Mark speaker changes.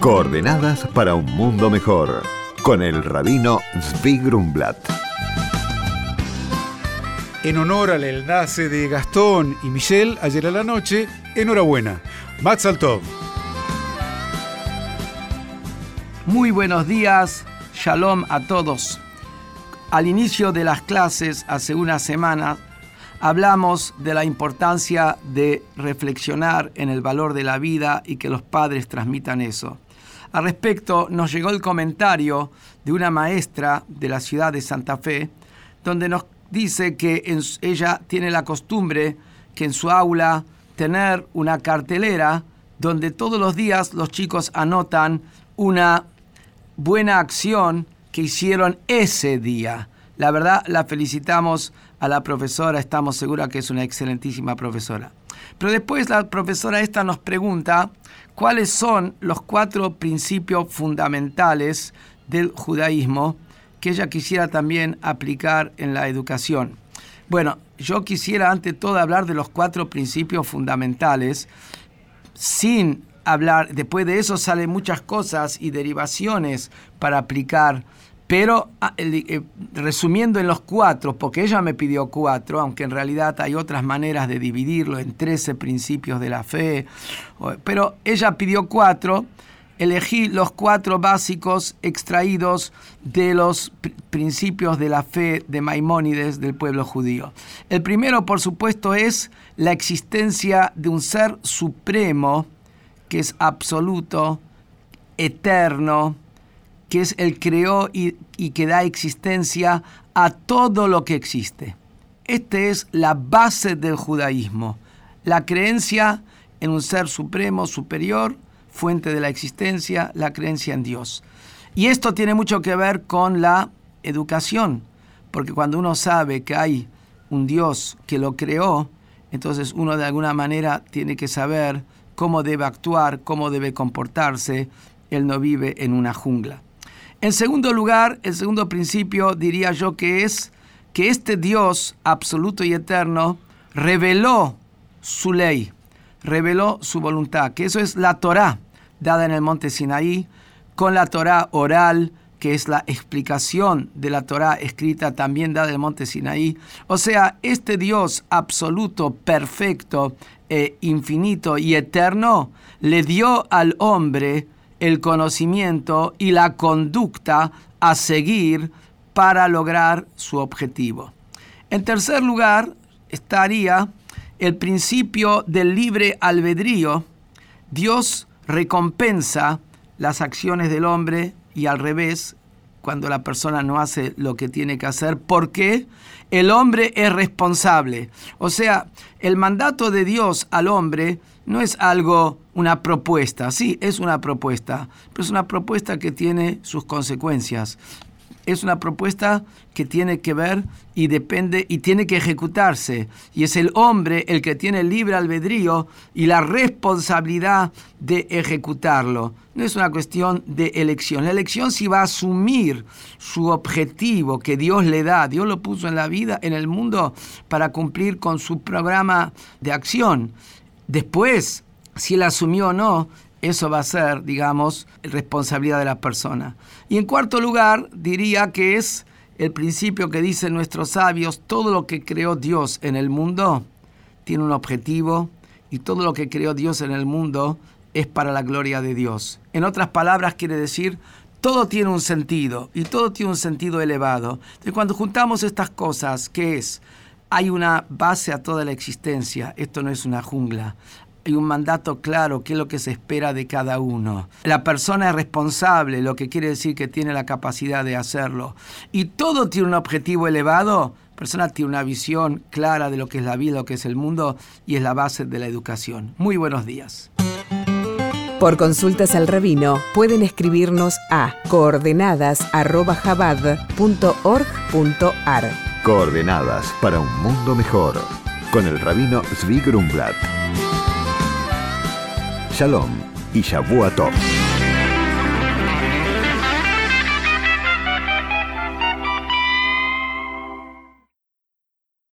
Speaker 1: Coordenadas para un mundo mejor. Con el rabino Zvi Grumblat.
Speaker 2: En honor al enlace de Gastón y Michelle ayer a la noche, enhorabuena. Matzal Tov.
Speaker 3: Muy buenos días, shalom a todos. Al inicio de las clases, hace una semana, hablamos de la importancia de reflexionar en el valor de la vida y que los padres transmitan eso. Al respecto, nos llegó el comentario de una maestra de la ciudad de Santa Fe, donde nos dice que ella tiene la costumbre que en su aula tener una cartelera donde todos los días los chicos anotan una buena acción que hicieron ese día. La verdad, la felicitamos a la profesora, estamos seguros que es una excelentísima profesora. Pero después la profesora esta nos pregunta cuáles son los cuatro principios fundamentales del judaísmo que ella quisiera también aplicar en la educación. Bueno, yo quisiera ante todo hablar de los cuatro principios fundamentales sin hablar, después de eso salen muchas cosas y derivaciones para aplicar pero ah, eh, resumiendo en los cuatro, porque ella me pidió cuatro, aunque en realidad hay otras maneras de dividirlo en trece principios de la fe, pero ella pidió cuatro, elegí los cuatro básicos extraídos de los principios de la fe de Maimónides del pueblo judío. El primero, por supuesto, es la existencia de un ser supremo que es absoluto, eterno, que es el creó y, que da existencia a todo lo que existe. Esta es la base del judaísmo, la creencia en un ser supremo, superior, fuente de la existencia, la creencia en Dios. Y esto tiene mucho que ver con la educación, porque cuando uno sabe que hay un Dios que lo creó, entonces uno de alguna manera tiene que saber cómo debe actuar, cómo debe comportarse. Él no vive en una jungla. En segundo lugar, el segundo principio diría yo que es que este Dios absoluto y eterno reveló su ley, reveló su voluntad, que eso es la Torá dada en el monte Sinaí, con la Torá oral, que es la explicación de la Torá escrita también dada en el monte Sinaí. O sea, este Dios absoluto, perfecto, e infinito y eterno le dio al hombre el conocimiento y la conducta a seguir para lograr su objetivo. En tercer lugar estaría el principio del libre albedrío. Dios recompensa las acciones del hombre y al revés cuando la persona no hace lo que tiene que hacer porque el hombre es responsable. O sea, el mandato de Dios al hombre no es algo, una propuesta, sí, es una propuesta, pero es una propuesta que tiene sus consecuencias. Es una propuesta que tiene que ver y depende y tiene que ejecutarse. Y es el hombre el que tiene el libre albedrío y la responsabilidad de ejecutarlo. No es una cuestión de elección. La elección sí va a asumir su objetivo que Dios le da. Dios lo puso en la vida, en el mundo, para cumplir con su programa de acción. Después, si él asumió o no, eso va a ser, digamos, responsabilidad de la persona. Y en cuarto lugar, diría que es el principio que dicen nuestros sabios, todo lo que creó Dios en el mundo tiene un objetivo y todo lo que creó Dios en el mundo es para la gloria de Dios. En otras palabras, quiere decir, todo tiene un sentido y todo tiene un sentido elevado. Entonces, cuando juntamos estas cosas, ¿qué es? hay una base a toda la existencia. Esto no es una jungla. Hay un mandato claro, qué es lo que se espera de cada uno. La persona es responsable, lo que quiere decir que tiene la capacidad de hacerlo. Y todo tiene un objetivo elevado. La persona tiene una visión clara de lo que es la vida, lo que es el mundo y es la base de la educación. Muy buenos días.
Speaker 4: Por consultas al rabino pueden escribirnos a coordenadasarrobajabad.org.ar.
Speaker 1: Coordenadas para un mundo mejor. Con el rabino Zvi Grumblat. Shalom y Shavuot